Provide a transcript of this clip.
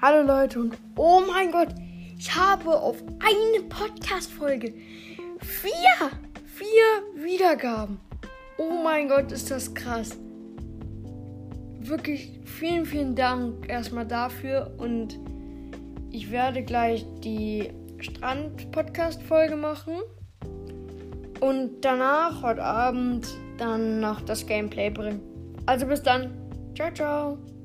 Hallo Leute und oh mein Gott, ich habe auf eine Podcast-Folge vier, vier Wiedergaben. Oh mein Gott, ist das krass. Wirklich vielen, vielen Dank erstmal dafür und ich werde gleich die Strand-Podcast-Folge machen und danach heute Abend dann noch das Gameplay bringen. Also bis dann. Ciao, ciao.